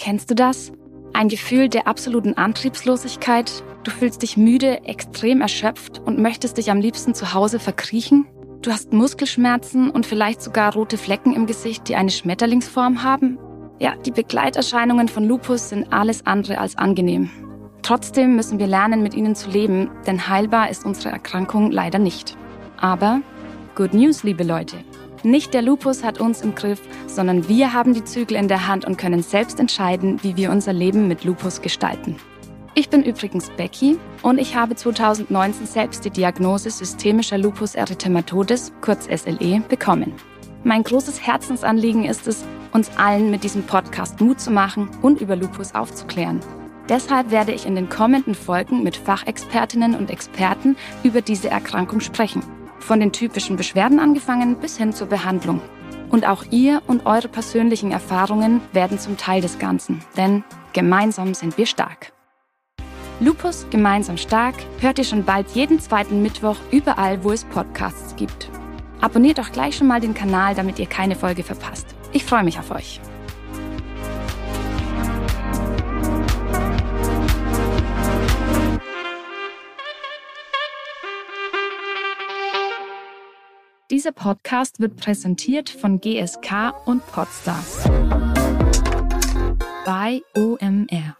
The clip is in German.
Kennst du das? Ein Gefühl der absoluten Antriebslosigkeit? Du fühlst dich müde, extrem erschöpft und möchtest dich am liebsten zu Hause verkriechen? Du hast Muskelschmerzen und vielleicht sogar rote Flecken im Gesicht, die eine Schmetterlingsform haben? Ja, die Begleiterscheinungen von Lupus sind alles andere als angenehm. Trotzdem müssen wir lernen, mit ihnen zu leben, denn heilbar ist unsere Erkrankung leider nicht. Aber Good News, liebe Leute. Nicht der Lupus hat uns im Griff, sondern wir haben die Zügel in der Hand und können selbst entscheiden, wie wir unser Leben mit Lupus gestalten. Ich bin übrigens Becky und ich habe 2019 selbst die Diagnose systemischer Lupus erythematodes, kurz SLE, bekommen. Mein großes Herzensanliegen ist es, uns allen mit diesem Podcast Mut zu machen und über Lupus aufzuklären. Deshalb werde ich in den kommenden Folgen mit Fachexpertinnen und Experten über diese Erkrankung sprechen. Von den typischen Beschwerden angefangen bis hin zur Behandlung. Und auch ihr und eure persönlichen Erfahrungen werden zum Teil des Ganzen, denn gemeinsam sind wir stark. Lupus gemeinsam stark hört ihr schon bald jeden zweiten Mittwoch überall, wo es Podcasts gibt. Abonniert doch gleich schon mal den Kanal, damit ihr keine Folge verpasst. Ich freue mich auf euch. Dieser Podcast wird präsentiert von GSK und Podstars bei OMR.